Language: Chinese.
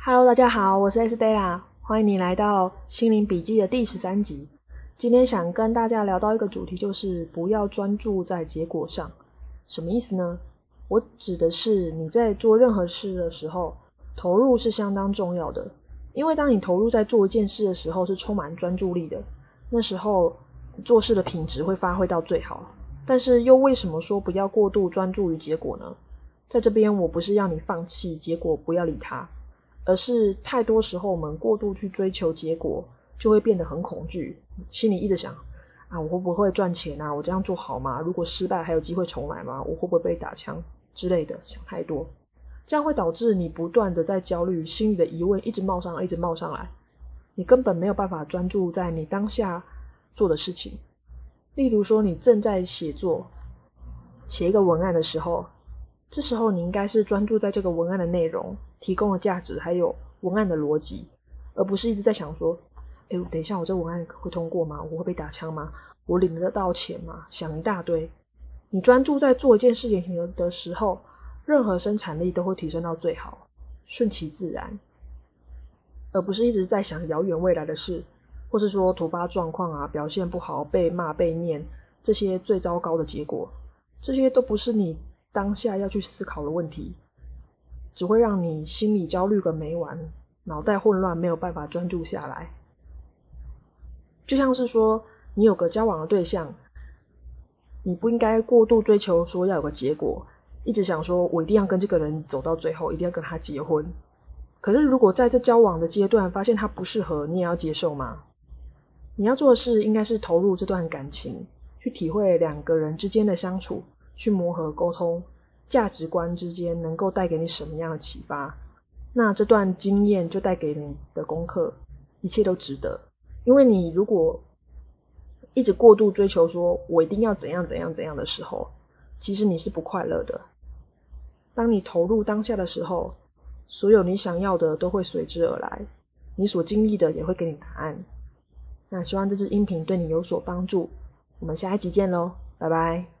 Hello，大家好，我是 S Della，欢迎你来到心灵笔记的第十三集。今天想跟大家聊到一个主题，就是不要专注在结果上。什么意思呢？我指的是你在做任何事的时候，投入是相当重要的。因为当你投入在做一件事的时候，是充满专注力的，那时候做事的品质会发挥到最好。但是又为什么说不要过度专注于结果呢？在这边，我不是要你放弃结果，不要理它。而是太多时候我们过度去追求结果，就会变得很恐惧，心里一直想啊，我会不会赚钱啊？我这样做好吗？如果失败还有机会重来吗？我会不会被打枪之类的？想太多，这样会导致你不断的在焦虑，心里的疑问一直冒上来，一直冒上来，你根本没有办法专注在你当下做的事情。例如说，你正在写作，写一个文案的时候。这时候你应该是专注在这个文案的内容、提供的价值，还有文案的逻辑，而不是一直在想说：哎，等一下我这文案会通过吗？我会被打枪吗？我领得到钱吗？想一大堆。你专注在做一件事情的时候，任何生产力都会提升到最好，顺其自然，而不是一直在想遥远未来的事，或是说突发状况啊，表现不好被骂被念这些最糟糕的结果，这些都不是你。当下要去思考的问题，只会让你心里焦虑个没完，脑袋混乱，没有办法专注下来。就像是说，你有个交往的对象，你不应该过度追求说要有个结果，一直想说我一定要跟这个人走到最后，一定要跟他结婚。可是如果在这交往的阶段发现他不适合，你也要接受吗？你要做的事应该是投入这段感情，去体会两个人之间的相处。去磨合沟通，价值观之间能够带给你什么样的启发？那这段经验就带给你的功课，一切都值得。因为你如果一直过度追求，说我一定要怎样怎样怎样的时候，其实你是不快乐的。当你投入当下的时候，所有你想要的都会随之而来，你所经历的也会给你答案。那希望这支音频对你有所帮助，我们下一集见喽，拜拜。